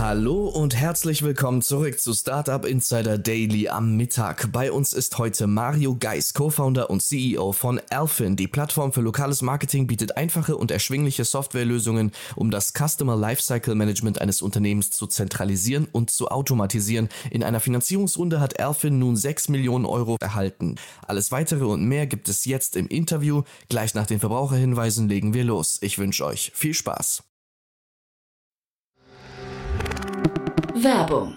Hallo und herzlich willkommen zurück zu Startup Insider Daily am Mittag. Bei uns ist heute Mario Geis, Co-Founder und CEO von Alphin. Die Plattform für lokales Marketing bietet einfache und erschwingliche Softwarelösungen, um das Customer Lifecycle Management eines Unternehmens zu zentralisieren und zu automatisieren. In einer Finanzierungsrunde hat Alphin nun 6 Millionen Euro erhalten. Alles weitere und mehr gibt es jetzt im Interview. Gleich nach den Verbraucherhinweisen legen wir los. Ich wünsche euch viel Spaß. Werbung.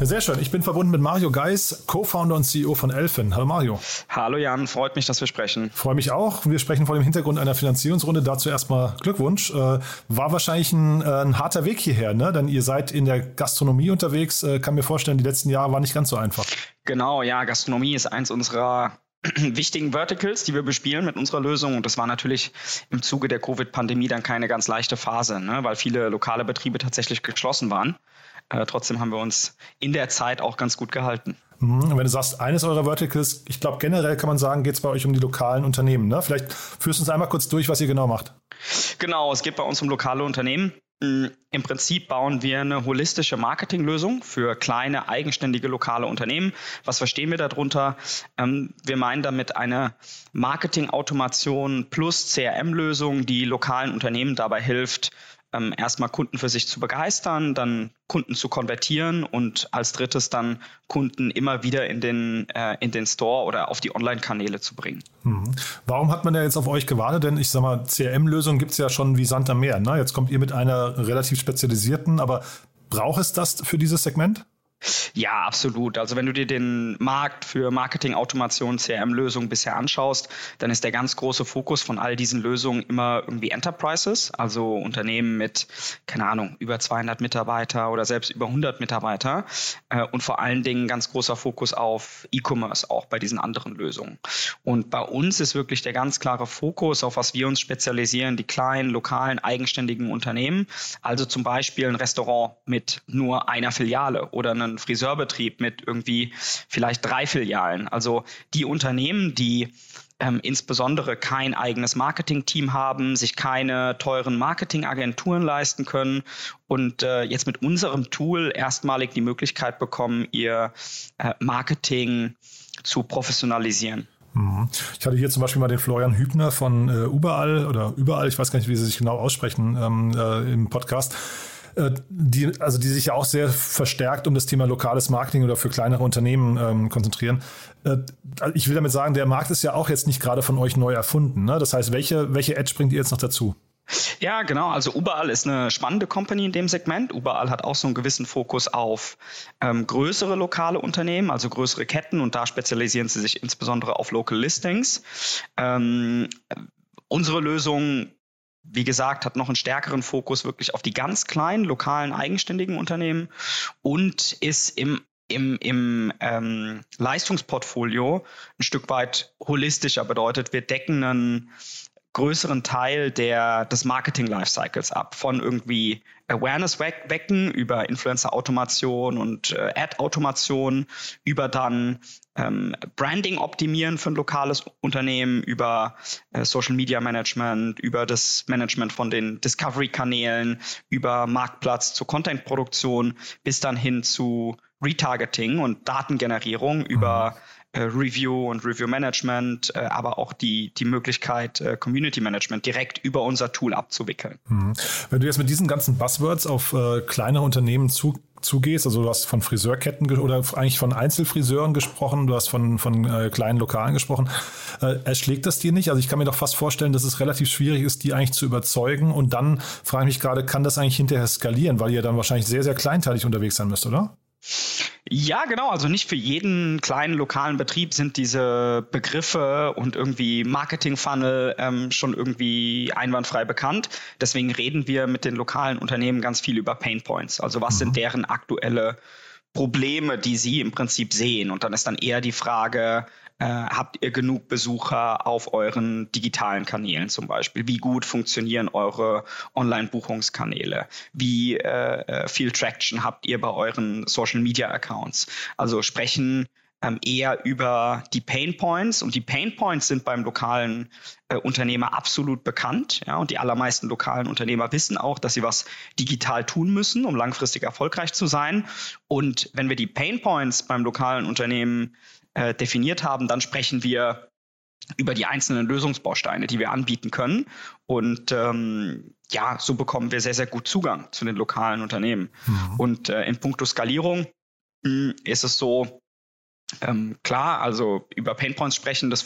Ja, sehr schön. Ich bin verbunden mit Mario Geis, Co-Founder und CEO von Elfin. Hallo Mario. Hallo Jan, freut mich, dass wir sprechen. Freue mich auch. Wir sprechen vor dem Hintergrund einer Finanzierungsrunde. Dazu erstmal Glückwunsch. Äh, war wahrscheinlich ein, äh, ein, harter Weg hierher, ne? Denn ihr seid in der Gastronomie unterwegs. Äh, kann mir vorstellen, die letzten Jahre waren nicht ganz so einfach. Genau, ja, Gastronomie ist eins unserer wichtigen Verticals, die wir bespielen mit unserer Lösung. Und das war natürlich im Zuge der Covid-Pandemie dann keine ganz leichte Phase, ne? weil viele lokale Betriebe tatsächlich geschlossen waren. Äh, trotzdem haben wir uns in der Zeit auch ganz gut gehalten. Mhm. Wenn du sagst, eines eurer Verticals, ich glaube generell kann man sagen, geht es bei euch um die lokalen Unternehmen. Ne? Vielleicht führst du uns einmal kurz durch, was ihr genau macht. Genau, es geht bei uns um lokale Unternehmen. Mm, Im Prinzip bauen wir eine holistische Marketinglösung für kleine, eigenständige lokale Unternehmen. Was verstehen wir darunter? Ähm, wir meinen damit eine Marketing-Automation plus CRM-Lösung, die lokalen Unternehmen dabei hilft, ähm, erstmal Kunden für sich zu begeistern, dann Kunden zu konvertieren und als drittes dann Kunden immer wieder in den, äh, in den Store oder auf die Online-Kanäle zu bringen. Mhm. Warum hat man ja jetzt auf euch gewartet? Denn ich sag mal, CRM-Lösungen gibt es ja schon wie Sand am Meer. Ne? Jetzt kommt ihr mit einer relativ spezialisierten, aber braucht es das für dieses Segment? Ja, absolut. Also wenn du dir den Markt für Marketing-Automation, CRM-Lösungen bisher anschaust, dann ist der ganz große Fokus von all diesen Lösungen immer irgendwie Enterprises, also Unternehmen mit, keine Ahnung, über 200 Mitarbeiter oder selbst über 100 Mitarbeiter äh, und vor allen Dingen ganz großer Fokus auf E-Commerce auch bei diesen anderen Lösungen. Und bei uns ist wirklich der ganz klare Fokus, auf was wir uns spezialisieren, die kleinen, lokalen, eigenständigen Unternehmen, also zum Beispiel ein Restaurant mit nur einer Filiale oder einen einen Friseurbetrieb mit irgendwie vielleicht drei Filialen. Also die Unternehmen, die ähm, insbesondere kein eigenes Marketingteam haben, sich keine teuren Marketingagenturen leisten können und äh, jetzt mit unserem Tool erstmalig die Möglichkeit bekommen, ihr äh, Marketing zu professionalisieren. Mhm. Ich hatte hier zum Beispiel mal den Florian Hübner von äh, Überall oder Überall, ich weiß gar nicht, wie sie sich genau aussprechen ähm, äh, im Podcast die, also die sich ja auch sehr verstärkt um das Thema lokales Marketing oder für kleinere Unternehmen ähm, konzentrieren. Äh, ich will damit sagen, der Markt ist ja auch jetzt nicht gerade von euch neu erfunden. Ne? Das heißt, welche, welche Edge bringt ihr jetzt noch dazu? Ja, genau. Also Überall ist eine spannende Company in dem Segment. Überall hat auch so einen gewissen Fokus auf ähm, größere lokale Unternehmen, also größere Ketten und da spezialisieren sie sich insbesondere auf Local Listings. Ähm, unsere Lösung wie gesagt, hat noch einen stärkeren Fokus wirklich auf die ganz kleinen, lokalen, eigenständigen Unternehmen und ist im im, im ähm, Leistungsportfolio ein Stück weit holistischer bedeutet, wir decken einen größeren Teil der, des Marketing-Lifecycles ab, von irgendwie Awareness wecken über Influencer-Automation und äh, Ad-Automation, über dann ähm, Branding optimieren für ein lokales Unternehmen, über äh, Social Media Management, über das Management von den Discovery-Kanälen, über Marktplatz zur Content-Produktion bis dann hin zu Retargeting und Datengenerierung über äh, Review und Review Management, äh, aber auch die, die Möglichkeit, äh, Community Management direkt über unser Tool abzuwickeln. Mhm. Wenn du jetzt mit diesen ganzen Buzzwords auf äh, kleine Unternehmen zu, zugehst, also du hast von Friseurketten oder eigentlich von Einzelfriseuren gesprochen, du hast von, von äh, kleinen Lokalen gesprochen, äh, erschlägt das dir nicht? Also ich kann mir doch fast vorstellen, dass es relativ schwierig ist, die eigentlich zu überzeugen und dann frage ich mich gerade, kann das eigentlich hinterher skalieren, weil ihr dann wahrscheinlich sehr, sehr kleinteilig unterwegs sein müsst, oder? Ja, genau. Also nicht für jeden kleinen lokalen Betrieb sind diese Begriffe und irgendwie Marketing-Funnel ähm, schon irgendwie einwandfrei bekannt. Deswegen reden wir mit den lokalen Unternehmen ganz viel über Pain Points. Also was mhm. sind deren aktuelle Probleme, die sie im Prinzip sehen. Und dann ist dann eher die Frage, äh, habt ihr genug Besucher auf euren digitalen Kanälen zum Beispiel? Wie gut funktionieren eure Online-Buchungskanäle? Wie äh, äh, viel Traction habt ihr bei euren Social-Media-Accounts? Also sprechen ähm, eher über die Pain Points und die Pain Points sind beim lokalen äh, Unternehmer absolut bekannt. Ja, und die allermeisten lokalen Unternehmer wissen auch, dass sie was digital tun müssen, um langfristig erfolgreich zu sein. Und wenn wir die Pain Points beim lokalen Unternehmen äh, definiert haben, dann sprechen wir über die einzelnen Lösungsbausteine, die wir anbieten können. Und ähm, ja, so bekommen wir sehr, sehr gut Zugang zu den lokalen Unternehmen. Mhm. Und äh, in puncto Skalierung mh, hm, ist es so, ähm, klar, also über Painpoints sprechen, das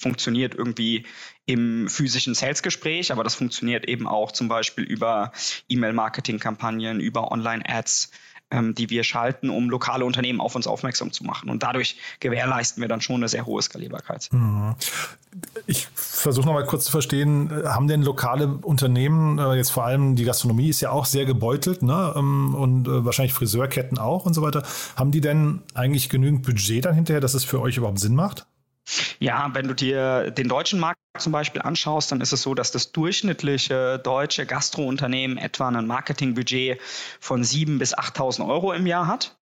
funktioniert irgendwie im physischen Sales-Gespräch, aber das funktioniert eben auch zum Beispiel über E-Mail-Marketing-Kampagnen, über Online-Ads, ähm, die wir schalten, um lokale Unternehmen auf uns aufmerksam zu machen. Und dadurch gewährleisten wir dann schon eine sehr hohe Skalierbarkeit. Mhm. Ich versuche nochmal kurz zu verstehen, haben denn lokale Unternehmen, äh, jetzt vor allem die Gastronomie ist ja auch sehr gebeutelt ne? Ähm, und äh, wahrscheinlich Friseurketten auch und so weiter, haben die denn eigentlich genügend Budget dann hinterher, dass es für euch überhaupt Sinn macht? Ja, wenn du dir den deutschen Markt zum Beispiel anschaust, dann ist es so, dass das durchschnittliche deutsche Gastrounternehmen etwa ein Marketingbudget von 7.000 bis 8.000 Euro im Jahr hat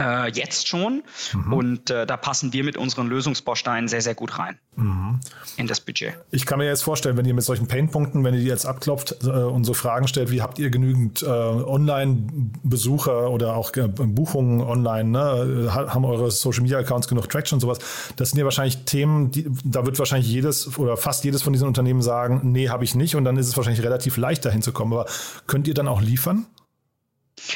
äh, jetzt schon. Mhm. Und äh, da passen wir mit unseren Lösungsbausteinen sehr, sehr gut rein mhm. in das Budget. Ich kann mir jetzt vorstellen, wenn ihr mit solchen Painpunkten, wenn ihr die jetzt abklopft äh, und so Fragen stellt, wie habt ihr genügend äh, Online-Besucher oder auch äh, Buchungen online, ne? haben eure Social-Media-Accounts genug Traction und sowas, das sind ja wahrscheinlich Themen, die, da wird wahrscheinlich jedes oder fast jedes von diesen Unternehmen sagen, nee, habe ich nicht und dann ist es wahrscheinlich relativ leicht dahin zu kommen. Aber könnt ihr dann auch liefern?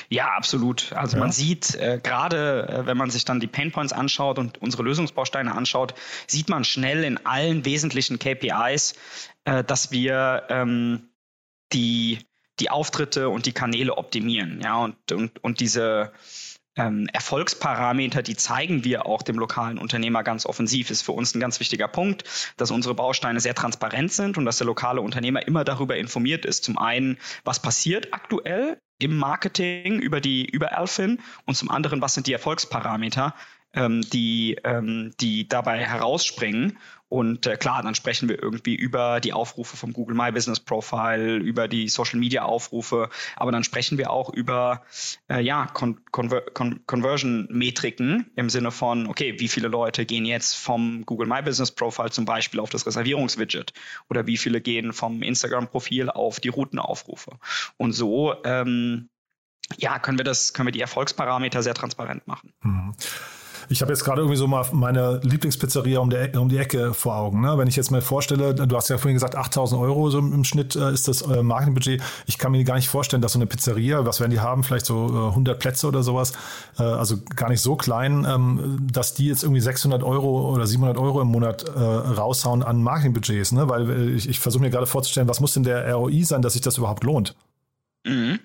Ja, absolut. Also ja. man sieht äh, gerade, äh, wenn man sich dann die Painpoints anschaut und unsere Lösungsbausteine anschaut, sieht man schnell in allen wesentlichen KPIs, äh, dass wir ähm, die, die Auftritte und die Kanäle optimieren. Ja, und, und, und diese ähm, Erfolgsparameter, die zeigen wir auch dem lokalen Unternehmer ganz offensiv, ist für uns ein ganz wichtiger Punkt, dass unsere Bausteine sehr transparent sind und dass der lokale Unternehmer immer darüber informiert ist. Zum einen, was passiert aktuell im Marketing über die über Alphin und zum anderen, was sind die Erfolgsparameter, ähm, die, ähm, die dabei herausspringen. Und äh, klar, dann sprechen wir irgendwie über die Aufrufe vom Google My Business Profile, über die Social Media Aufrufe, aber dann sprechen wir auch über äh, ja, Con Conver Con Conversion Metriken im Sinne von, okay, wie viele Leute gehen jetzt vom Google My Business Profile zum Beispiel auf das Reservierungswidget oder wie viele gehen vom Instagram Profil auf die Routenaufrufe. Und so ähm, ja, können wir das, können wir die Erfolgsparameter sehr transparent machen. Mhm. Ich habe jetzt gerade irgendwie so mal meine Lieblingspizzeria um, der, um die Ecke vor Augen. Ne? Wenn ich jetzt mal vorstelle, du hast ja vorhin gesagt, 8000 Euro so im Schnitt äh, ist das äh, Marketingbudget. Ich kann mir gar nicht vorstellen, dass so eine Pizzeria, was werden die haben, vielleicht so äh, 100 Plätze oder sowas, äh, also gar nicht so klein, ähm, dass die jetzt irgendwie 600 Euro oder 700 Euro im Monat äh, raushauen an Marketingbudgets. Ne? Weil äh, ich, ich versuche mir gerade vorzustellen, was muss denn der ROI sein, dass sich das überhaupt lohnt? Mhm.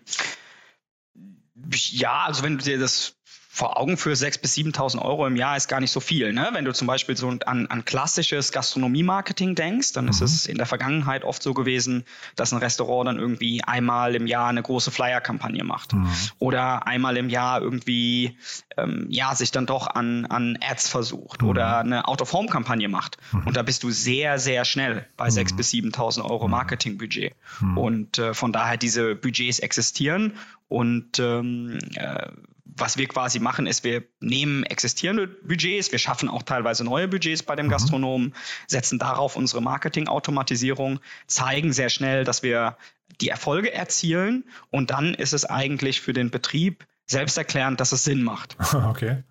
Ja, also wenn du dir das vor Augen für 6.000 bis 7.000 Euro im Jahr ist gar nicht so viel. Ne? Wenn du zum Beispiel so an, an klassisches Gastronomie-Marketing denkst, dann mhm. ist es in der Vergangenheit oft so gewesen, dass ein Restaurant dann irgendwie einmal im Jahr eine große Flyer-Kampagne macht mhm. oder einmal im Jahr irgendwie ähm, ja sich dann doch an, an Ads versucht mhm. oder eine Out-of-Home-Kampagne macht. Mhm. Und da bist du sehr, sehr schnell bei 6.000 mhm. bis 7.000 Euro mhm. Marketingbudget. Und äh, von daher diese Budgets existieren und ähm, äh, was wir quasi machen, ist, wir nehmen existierende Budgets, wir schaffen auch teilweise neue Budgets bei dem mhm. Gastronomen, setzen darauf unsere Marketing-Automatisierung, zeigen sehr schnell, dass wir die Erfolge erzielen und dann ist es eigentlich für den Betrieb selbsterklärend, dass es Sinn macht. Okay.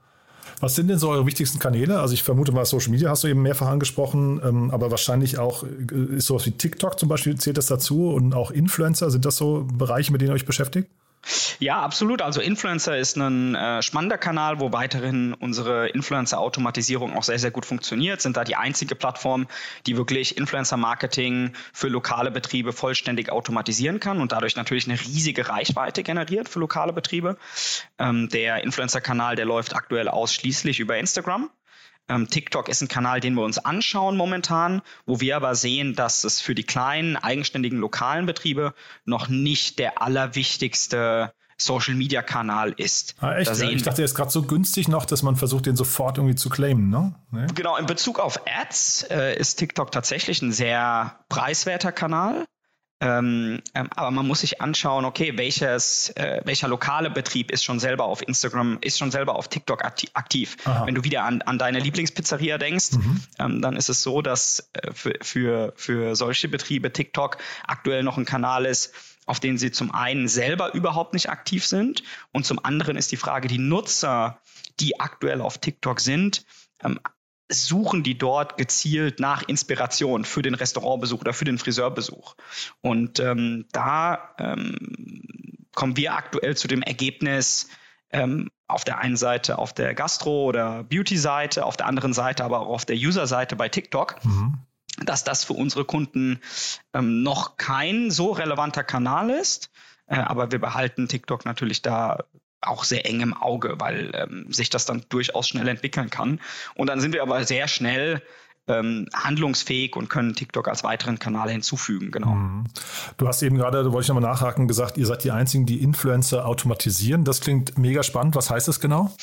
Was sind denn so eure wichtigsten Kanäle? Also ich vermute mal, Social Media hast du eben mehrfach angesprochen, ähm, aber wahrscheinlich auch äh, ist sowas wie TikTok zum Beispiel, zählt das dazu und auch Influencer, sind das so Bereiche, mit denen ihr euch beschäftigt? Ja, absolut. Also Influencer ist ein äh, spannender Kanal, wo weiterhin unsere Influencer-Automatisierung auch sehr, sehr gut funktioniert. Sind da die einzige Plattform, die wirklich Influencer-Marketing für lokale Betriebe vollständig automatisieren kann und dadurch natürlich eine riesige Reichweite generiert für lokale Betriebe. Ähm, der Influencer-Kanal, der läuft aktuell ausschließlich über Instagram. Ähm, TikTok ist ein Kanal, den wir uns anschauen momentan, wo wir aber sehen, dass es für die kleinen, eigenständigen, lokalen Betriebe noch nicht der allerwichtigste Social Media Kanal ist. Ah, echt? Ja, ich dachte, er ist gerade so günstig noch, dass man versucht, den sofort irgendwie zu claimen, ne? Nee? Genau, in Bezug auf Ads äh, ist TikTok tatsächlich ein sehr preiswerter Kanal. Ähm, ähm, aber man muss sich anschauen, okay, welches, äh, welcher lokale Betrieb ist schon selber auf Instagram, ist schon selber auf TikTok aktiv. Aha. Wenn du wieder an, an deine Lieblingspizzeria denkst, mhm. ähm, dann ist es so, dass äh, für, für, für solche Betriebe TikTok aktuell noch ein Kanal ist, auf den sie zum einen selber überhaupt nicht aktiv sind und zum anderen ist die Frage, die Nutzer, die aktuell auf TikTok sind, ähm, suchen die dort gezielt nach Inspiration für den Restaurantbesuch oder für den Friseurbesuch. Und ähm, da ähm, kommen wir aktuell zu dem Ergebnis, ähm, auf der einen Seite auf der Gastro- oder Beauty-Seite, auf der anderen Seite aber auch auf der User-Seite bei TikTok. Mhm. dass das für unsere Kunden ähm, noch kein so relevanter Kanal ist. Äh, aber wir behalten TikTok natürlich da auch sehr eng im Auge, weil ähm, sich das dann durchaus schnell entwickeln kann. Und dann sind wir aber sehr schnell ähm, handlungsfähig und können TikTok als weiteren Kanal hinzufügen, genau. Mhm. Du hast eben gerade, da wollte ich nochmal nachhaken, gesagt, ihr seid die einzigen, die Influencer automatisieren. Das klingt mega spannend. Was heißt das genau?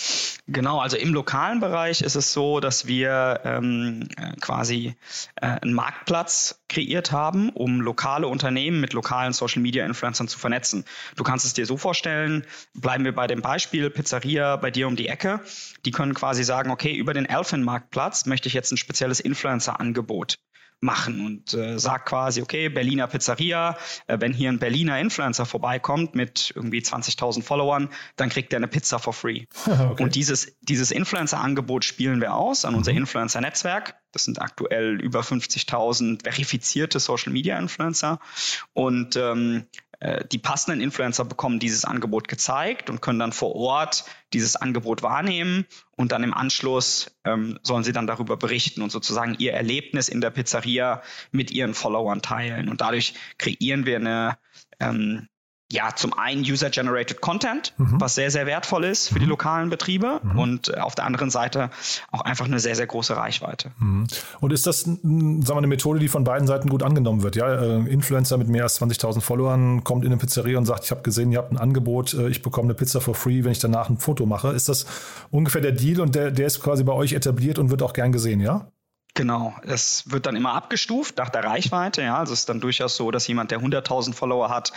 Genau, also im lokalen Bereich ist es so, dass wir ähm, äh, quasi äh, einen Marktplatz kreiert haben, um lokale Unternehmen mit lokalen Social Media Influencern zu vernetzen. Du kannst es dir so vorstellen, bleiben wir bei dem Beispiel Pizzeria bei dir um die Ecke. Die können quasi sagen, okay, über den Elfin Marktplatz möchte ich jetzt ein spezielles Influencer-Angebot machen und äh, sagt quasi, okay, Berliner Pizzeria, äh, wenn hier ein Berliner Influencer vorbeikommt mit irgendwie 20.000 Followern, dann kriegt er eine Pizza for free. okay. Und dieses, dieses Influencer-Angebot spielen wir aus an unser mhm. Influencer-Netzwerk. Das sind aktuell über 50.000 verifizierte Social-Media-Influencer. Und ähm, äh, die passenden Influencer bekommen dieses Angebot gezeigt und können dann vor Ort dieses Angebot wahrnehmen und dann im Anschluss ähm, sollen sie dann darüber berichten und sozusagen ihr Erlebnis in der Pizzeria mit ihren Followern teilen. Und dadurch kreieren wir eine ähm, ja, zum einen User-Generated Content, mhm. was sehr, sehr wertvoll ist für die mhm. lokalen Betriebe mhm. und äh, auf der anderen Seite auch einfach eine sehr, sehr große Reichweite. Mhm. Und ist das sagen wir, eine Methode, die von beiden Seiten gut angenommen wird? Ja, äh, Influencer mit mehr als 20.000 Followern kommt in eine Pizzeria und sagt, ich habe gesehen, ihr habt ein Angebot, äh, ich bekomme eine Pizza for free, wenn ich danach ein Foto mache. Ist das ungefähr der Deal und der, der ist quasi bei euch etabliert und wird auch gern gesehen, ja? Genau, es wird dann immer abgestuft nach der Reichweite. Ja, also es ist dann durchaus so, dass jemand, der 100.000 Follower hat,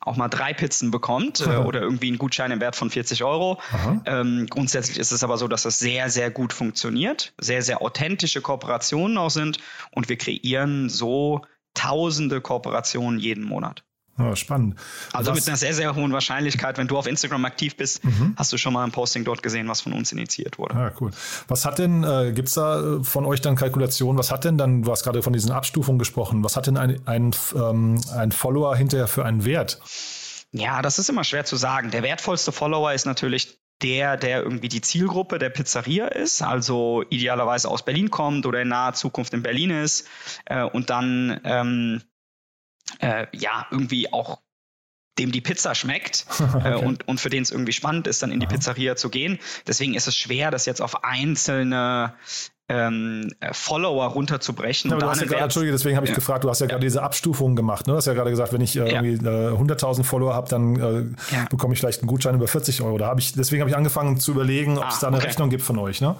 auch mal drei Pizzen bekommt äh, oder irgendwie einen Gutschein im Wert von 40 Euro. Ähm, grundsätzlich ist es aber so, dass das sehr, sehr gut funktioniert, sehr, sehr authentische Kooperationen auch sind und wir kreieren so tausende Kooperationen jeden Monat. Ja, spannend. Also was, mit einer sehr, sehr hohen Wahrscheinlichkeit, wenn du auf Instagram aktiv bist, mhm. hast du schon mal ein Posting dort gesehen, was von uns initiiert wurde. Ja, ah, cool. Was hat denn, äh, gibt es da äh, von euch dann Kalkulationen, was hat denn dann, du hast gerade von diesen Abstufungen gesprochen, was hat denn ein, ein, ähm, ein Follower hinterher für einen Wert? Ja, das ist immer schwer zu sagen. Der wertvollste Follower ist natürlich der, der irgendwie die Zielgruppe der Pizzeria ist, also idealerweise aus Berlin kommt oder in naher Zukunft in Berlin ist äh, und dann ähm, äh, ja, irgendwie auch dem die Pizza schmeckt äh, okay. äh, und, und für den es irgendwie spannend ist, dann in die. Pizzeria zu gehen. Deswegen ist es schwer, das jetzt auf einzene ähm, äh, Follower runterzubrechen. Ja, hast ja grad, Entschuldige, deswegen habe ich ja. gefragt, du hast ja, gerade diese Abstufungen gemacht. Ne? Du hast ja gerade gesagt, wenn ich äh, irgendwie äh, 100.000 Follower habe, dann äh, bekomme ich vielleicht einen Gutschein über 40 Euro. Da hab ich, deswegen habe ich angefangen zu überlegen, ob es ah, da eine okay. Rechnung gibt von euch. Ne?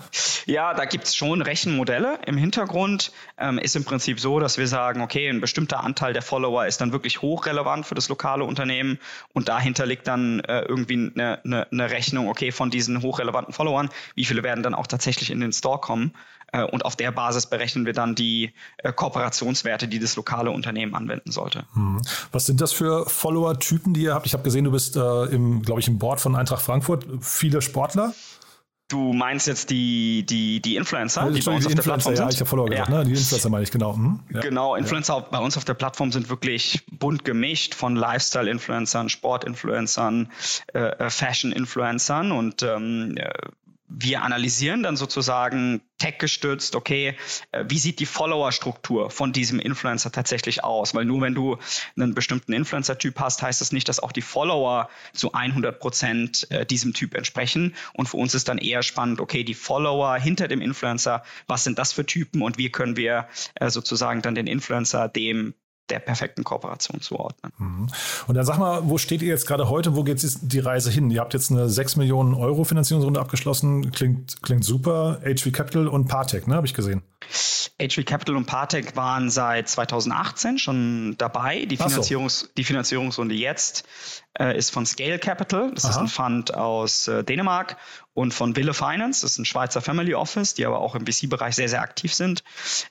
Ja, da gibt es schon Rechenmodelle. Im Hintergrund ähm, ist im Prinzip so, dass wir sagen, okay, ein bestimmter Anteil der Follower ist dann wirklich hochrelevant für das lokale Unternehmen und dahinter liegt dann äh, irgendwie eine, eine, eine Rechnung, okay, von diesen hochrelevanten Followern, wie viele werden dann auch tatsächlich in den Store kommen und auf der Basis berechnen wir dann die äh, Kooperationswerte, die das lokale Unternehmen anwenden sollte. Hm. Was sind das für Follower-Typen, die ihr habt? Ich habe gesehen, du bist äh, im, glaube ich, im Board von Eintracht Frankfurt. Viele Sportler? Du meinst jetzt die, die, die Influencer, also, die bei uns die auf der Plattform ja, sind? ich habe Follower gesagt, ja. ne? Die Influencer meine ich, genau. Hm? Ja. Genau, Influencer ja. bei uns auf der Plattform sind wirklich bunt gemischt von Lifestyle-Influencern, Sport-Influencern, äh, äh Fashion-Influencern und ähm, äh, wir analysieren dann sozusagen tech-gestützt, okay, äh, wie sieht die Follower-Struktur von diesem Influencer tatsächlich aus? Weil nur wenn du einen bestimmten Influencer-Typ hast, heißt das nicht, dass auch die Follower zu 100 Prozent äh, diesem Typ entsprechen. Und für uns ist dann eher spannend, okay, die Follower hinter dem Influencer, was sind das für Typen und wie können wir äh, sozusagen dann den Influencer dem der perfekten Kooperation zuordnen. Mhm. Und dann sag mal, wo steht ihr jetzt gerade heute? Wo geht die Reise hin? Ihr habt jetzt eine 6 Millionen Euro Finanzierungsrunde abgeschlossen. Klingt, klingt super. HV Capital und Partec, ne, habe ich gesehen. HV Capital und Partec waren seit 2018 schon dabei. Die, Finanzierungs so. die Finanzierungsrunde jetzt äh, ist von Scale Capital. Das Aha. ist ein Fund aus äh, Dänemark und von Wille Finance. Das ist ein Schweizer Family Office, die aber auch im VC-Bereich sehr, sehr aktiv sind.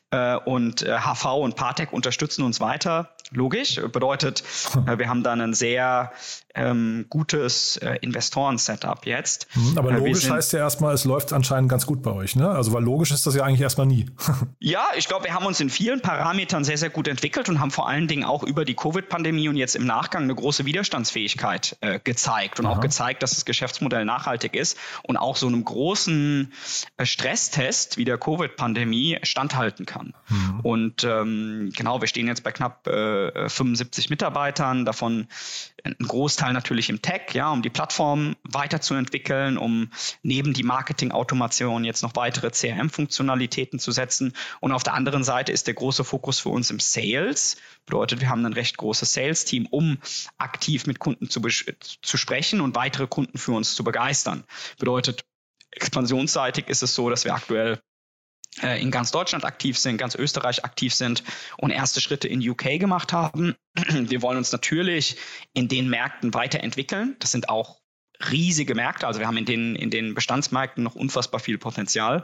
Äh, und HV äh, und Partec unterstützen uns weiter. Logisch. Bedeutet, äh, wir haben da ein sehr ähm, gutes äh, Investoren-Setup jetzt. Mhm, aber logisch sind, heißt ja erstmal, es läuft anscheinend ganz gut bei euch, ne? Also weil logisch ist das ja eigentlich erstmal nie. ja, ich glaube, wir haben uns in vielen Parametern sehr, sehr gut entwickelt und haben vor allen Dingen auch über die Covid-Pandemie und jetzt im Nachgang eine große Widerstandsfähigkeit äh, gezeigt und Aha. auch gezeigt, dass das Geschäftsmodell nachhaltig ist und auch so einem großen äh, Stresstest wie der Covid-Pandemie standhalten kann. Mhm. Und ähm, genau, wir stehen jetzt bei knapp äh, 75 Mitarbeitern, davon ein Großteil natürlich im Tech, ja, um die Plattform weiterzuentwickeln, um neben die Marketing-Automation jetzt noch weitere CRM-Funktionalitäten zu setzen. Und auf der anderen Seite ist der große Fokus für uns im Sales. Bedeutet, wir haben ein recht großes Sales-Team, um aktiv mit Kunden zu, zu sprechen und weitere Kunden für uns zu begeistern. Bedeutet, expansionsseitig ist es so, dass wir aktuell äh, in ganz Deutschland aktiv sind, ganz Österreich aktiv sind und erste Schritte in UK gemacht haben. Wir wollen uns natürlich in den Märkten weiterentwickeln. Das sind auch riesige Märkte. Also wir haben in den, in den Bestandsmärkten noch unfassbar viel Potenzial.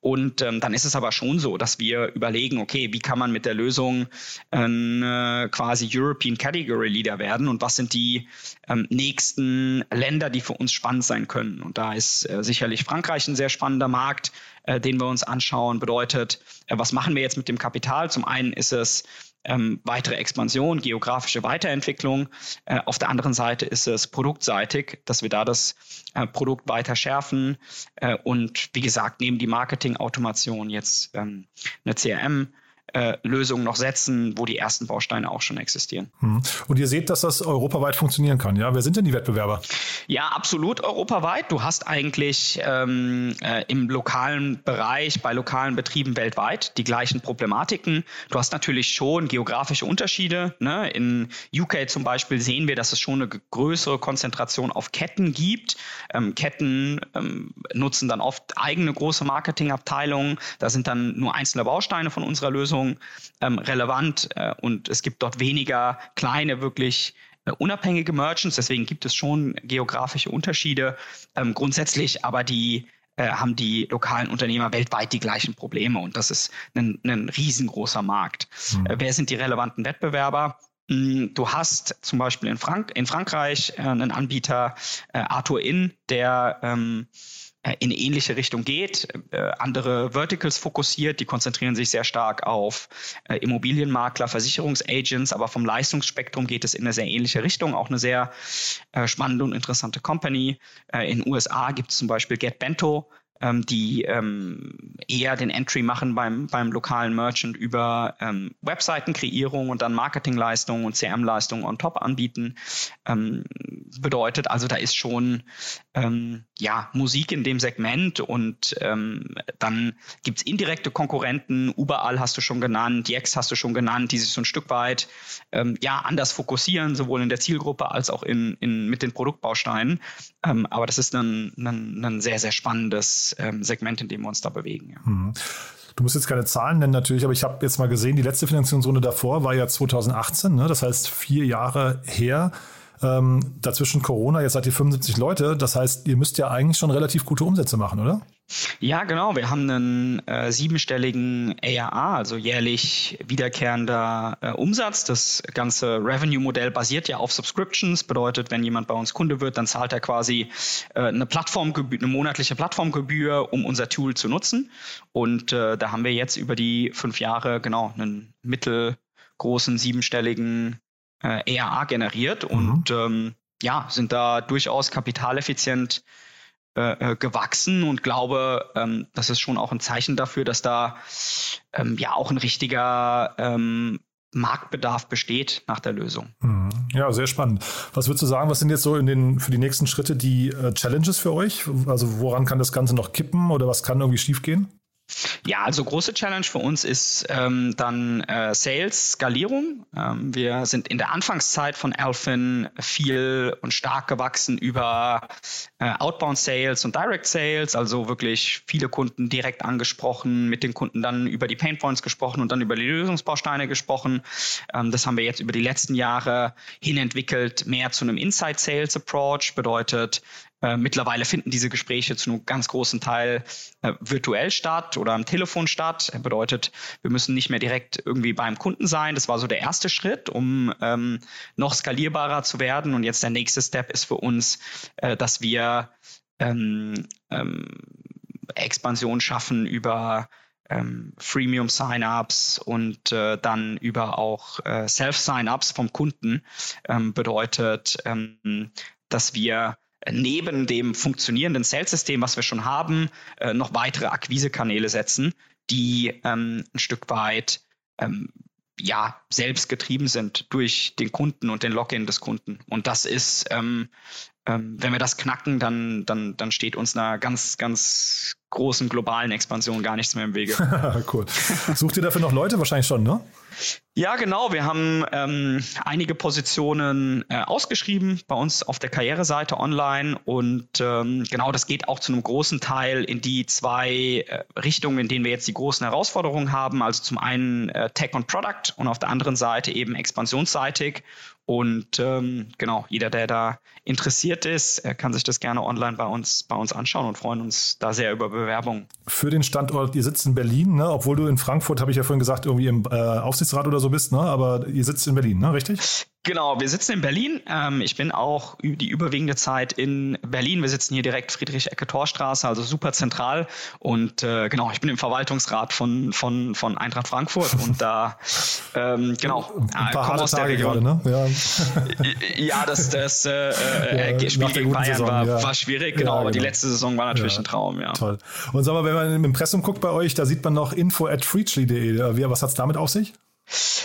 Und ähm, dann ist es aber schon so, dass wir überlegen, okay, wie kann man mit der Lösung äh, quasi European Category Leader werden und was sind die ähm, nächsten Länder, die für uns spannend sein können. Und da ist äh, sicherlich Frankreich ein sehr spannender Markt, äh, den wir uns anschauen. Bedeutet, äh, was machen wir jetzt mit dem Kapital? Zum einen ist es ähm, weitere Expansion, geografische Weiterentwicklung. Äh, auf der anderen Seite ist es produktseitig, dass wir da das äh, Produkt weiter schärfen äh, und wie gesagt, neben die Marketing-Automation jetzt ähm, eine CRM äh, Lösungen noch setzen, wo die ersten Bausteine auch schon existieren. Hm. Und ihr seht, dass das europaweit funktionieren kann, ja? Wer sind denn die Wettbewerber? Ja, absolut europaweit. Du hast eigentlich ähm, äh, im lokalen Bereich, bei lokalen Betrieben weltweit die gleichen Problematiken. Du hast natürlich schon geografische Unterschiede. Ne? In UK zum Beispiel sehen wir, dass es schon eine größere Konzentration auf Ketten gibt. Ähm, Ketten ähm, nutzen dann oft eigene große Marketingabteilungen. Da sind dann nur einzelne Bausteine von unserer Lösung Lösung ähm, relevant äh, und es gibt dort weniger kleine, wirklich äh, unabhängige Merchants. Deswegen gibt es schon geografische Unterschiede. Ähm, grundsätzlich aber die äh, haben die lokalen Unternehmer weltweit die gleichen Probleme und das ist ein, ein riesengroßer Markt. Mhm. Wer sind die relevanten Wettbewerber? Hm, du hast zum Beispiel in, Frank in Frankreich äh, einen Anbieter, Arthur Inn, der ähm, äh, in eine ähnliche Richtung geht, äh, andere Verticals fokussiert, die konzentrieren sich sehr stark auf äh, Immobilienmakler, Versicherungsagents, aber vom Leistungsspektrum geht es in eine sehr ähnliche Richtung, auch eine sehr äh, spannende und interessante Company. Äh, in den USA gibt es zum Beispiel Get Bento, ähm, die ähm, eher den Entry machen beim, beim lokalen Merchant über ähm, Webseitenkreierung und dann Marketingleistungen und CM-Leistungen on top anbieten. Ähm, bedeutet also, da ist schon ähm, ja, Musik in dem Segment und ähm, dann gibt's indirekte Konkurrenten, überall hast du schon genannt, Jex hast du schon genannt, die sich so ein Stück weit ähm, ja, anders fokussieren, sowohl in der Zielgruppe als auch in, in, mit den Produktbausteinen. Ähm, aber das ist ein, ein, ein sehr, sehr spannendes ähm, Segment, in dem wir uns da bewegen. Ja. Mhm. Du musst jetzt keine Zahlen nennen natürlich, aber ich habe jetzt mal gesehen, die letzte Finanzierungsrunde davor war ja 2018, ne? das heißt vier Jahre her. Ähm, dazwischen Corona, jetzt seid ihr 75 Leute. Das heißt, ihr müsst ja eigentlich schon relativ gute Umsätze machen, oder? Ja, genau. Wir haben einen äh, siebenstelligen ARA, also jährlich wiederkehrender äh, Umsatz. Das ganze Revenue-Modell basiert ja auf Subscriptions. Bedeutet, wenn jemand bei uns Kunde wird, dann zahlt er quasi äh, eine Plattformgebühr, eine monatliche Plattformgebühr, um unser Tool zu nutzen. Und äh, da haben wir jetzt über die fünf Jahre genau einen mittelgroßen siebenstelligen äh, ARA generiert mhm. und ähm, ja, sind da durchaus kapitaleffizient äh, äh, gewachsen und glaube, ähm, das ist schon auch ein Zeichen dafür, dass da ähm, ja auch ein richtiger ähm, Marktbedarf besteht nach der Lösung. Mhm. Ja, sehr spannend. Was würdest du sagen, was sind jetzt so in den, für die nächsten Schritte die äh, Challenges für euch? Also woran kann das Ganze noch kippen oder was kann irgendwie schiefgehen? Ja, also große Challenge für uns ist ähm, dann äh, Sales, Skalierung. Ähm, wir sind in der Anfangszeit von Alphin viel und stark gewachsen über äh, Outbound Sales und Direct Sales, also wirklich viele Kunden direkt angesprochen, mit den Kunden dann über die Pain Points gesprochen und dann über die Lösungsbausteine gesprochen. Ähm, das haben wir jetzt über die letzten Jahre hin entwickelt, mehr zu einem Inside Sales Approach, bedeutet, äh, mittlerweile finden diese Gespräche zu einem ganz großen Teil äh, virtuell statt oder am Telefon statt. Das bedeutet, wir müssen nicht mehr direkt irgendwie beim Kunden sein. Das war so der erste Schritt, um ähm, noch skalierbarer zu werden. Und jetzt der nächste Step ist für uns, äh, dass wir ähm, ähm, Expansion schaffen über ähm, Freemium Sign-ups und äh, dann über auch äh, Self-Sign-ups vom Kunden ähm, bedeutet, ähm, dass wir neben dem funktionierenden Sales-System, was wir schon haben, äh, noch weitere Akquisekanäle setzen, die ähm, ein Stück weit ähm, ja, selbst getrieben sind durch den Kunden und den Login des Kunden. Und das ist, ähm, ähm, wenn wir das knacken, dann, dann, dann steht uns einer ganz, ganz großen globalen Expansion gar nichts mehr im Wege. cool. Sucht ihr dafür noch Leute? Wahrscheinlich schon, ne? Ja, genau. Wir haben ähm, einige Positionen äh, ausgeschrieben bei uns auf der Karriereseite online und ähm, genau das geht auch zu einem großen Teil in die zwei äh, Richtungen, in denen wir jetzt die großen Herausforderungen haben. Also zum einen äh, Tech und Product und auf der anderen Seite eben expansionsseitig. Und ähm, genau, jeder, der da interessiert ist, kann sich das gerne online bei uns, bei uns anschauen und freuen uns da sehr über Bewerbungen. Für den Standort, ihr sitzt in Berlin, ne? obwohl du in Frankfurt, habe ich ja vorhin gesagt, irgendwie im äh, Aufsichtsrat oder so bist, ne? aber ihr sitzt in Berlin, ne? richtig? Genau, wir sitzen in Berlin. Ähm, ich bin auch die überwiegende Zeit in Berlin. Wir sitzen hier direkt Friedrich-Ecke-Torstraße, also super zentral. Und äh, genau, ich bin im Verwaltungsrat von, von, von Eintracht Frankfurt und da, ähm, genau, ein paar harte aus Tage Gerade, ne? Ja, ja das, das äh, äh ja, Spiel gegen Bayern Saison, war, ja. war schwierig, genau, aber die genau. letzte Saison war natürlich ein Traum, ja. Toll. Und sag mal, wenn man im Impressum guckt bei euch, da sieht man noch info at freechly.de. Was hat es damit auf sich?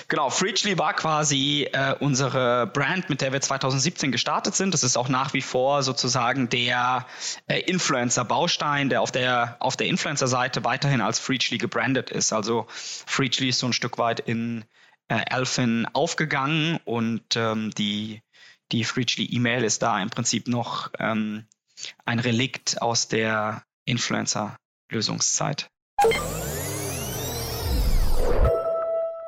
Genau, Freechly war quasi äh, unsere Brand, mit der wir 2017 gestartet sind. Das ist auch nach wie vor sozusagen der äh, Influencer-Baustein, der auf der, auf der Influencer-Seite weiterhin als Freechly gebrandet ist. Also Freechly ist so ein Stück weit in äh, Elfin aufgegangen und ähm, die, die Freechly-E-Mail ist da im Prinzip noch ähm, ein Relikt aus der Influencer-Lösungszeit.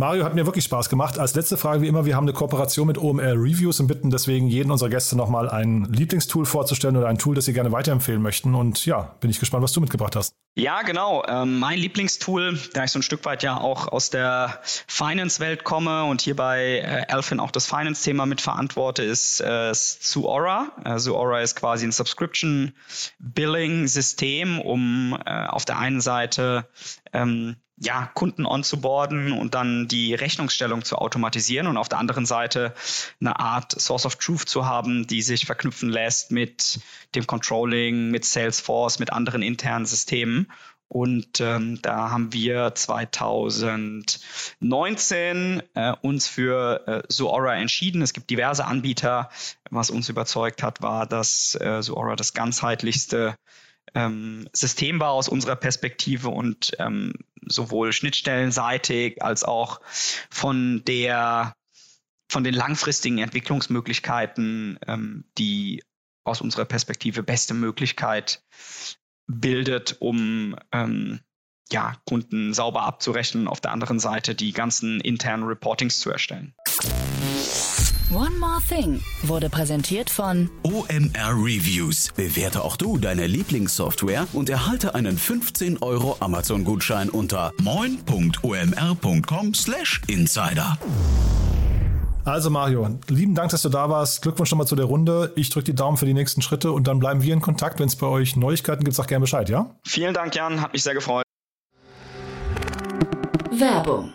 Mario hat mir wirklich Spaß gemacht. Als letzte Frage wie immer, wir haben eine Kooperation mit OMR Reviews und bitten deswegen jeden unserer Gäste nochmal ein Lieblingstool vorzustellen oder ein Tool, das sie gerne weiterempfehlen möchten. Und ja, bin ich gespannt, was du mitgebracht hast. Ja, genau. Ähm, mein Lieblingstool, da ich so ein Stück weit ja auch aus der Finance-Welt komme und hier bei äh, Elfin auch das Finance-Thema mitverantworte, ist äh, Zuora. Äh, Zuora ist quasi ein Subscription-Billing-System, um äh, auf der einen Seite ähm, ja, Kunden onzuboarden und dann die Rechnungsstellung zu automatisieren und auf der anderen Seite eine Art Source of Truth zu haben, die sich verknüpfen lässt mit dem Controlling, mit Salesforce, mit anderen internen Systemen. Und ähm, da haben wir 2019 äh, uns für äh, Zoora entschieden. Es gibt diverse Anbieter. Was uns überzeugt hat, war, dass äh, Zoora das ganzheitlichste ähm, System war aus unserer Perspektive und ähm, sowohl schnittstellenseitig als auch von der von den langfristigen Entwicklungsmöglichkeiten ähm, die aus unserer Perspektive beste Möglichkeit bildet, um ähm, ja, Kunden sauber abzurechnen, auf der anderen Seite die ganzen internen Reportings zu erstellen. One More Thing wurde präsentiert von OMR Reviews. Bewerte auch du deine Lieblingssoftware und erhalte einen 15 Euro Amazon-Gutschein unter moin.omr.com/insider. Also Mario, lieben Dank, dass du da warst. Glückwunsch nochmal zu der Runde. Ich drücke die Daumen für die nächsten Schritte und dann bleiben wir in Kontakt. Wenn es bei euch Neuigkeiten gibt, sag gerne Bescheid, ja? Vielen Dank, Jan. Hat mich sehr gefreut. Werbung.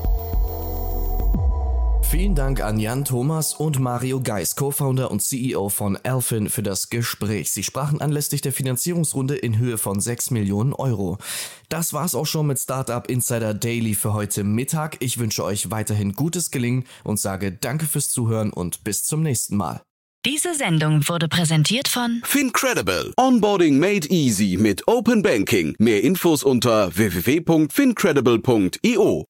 Vielen Dank an Jan Thomas und Mario Geis, Co-Founder und CEO von Alphin, für das Gespräch. Sie sprachen anlässlich der Finanzierungsrunde in Höhe von 6 Millionen Euro. Das war's auch schon mit Startup Insider Daily für heute Mittag. Ich wünsche euch weiterhin gutes Gelingen und sage Danke fürs Zuhören und bis zum nächsten Mal. Diese Sendung wurde präsentiert von Fincredible. Onboarding made easy mit Open Banking. Mehr Infos unter www.fincredible.io.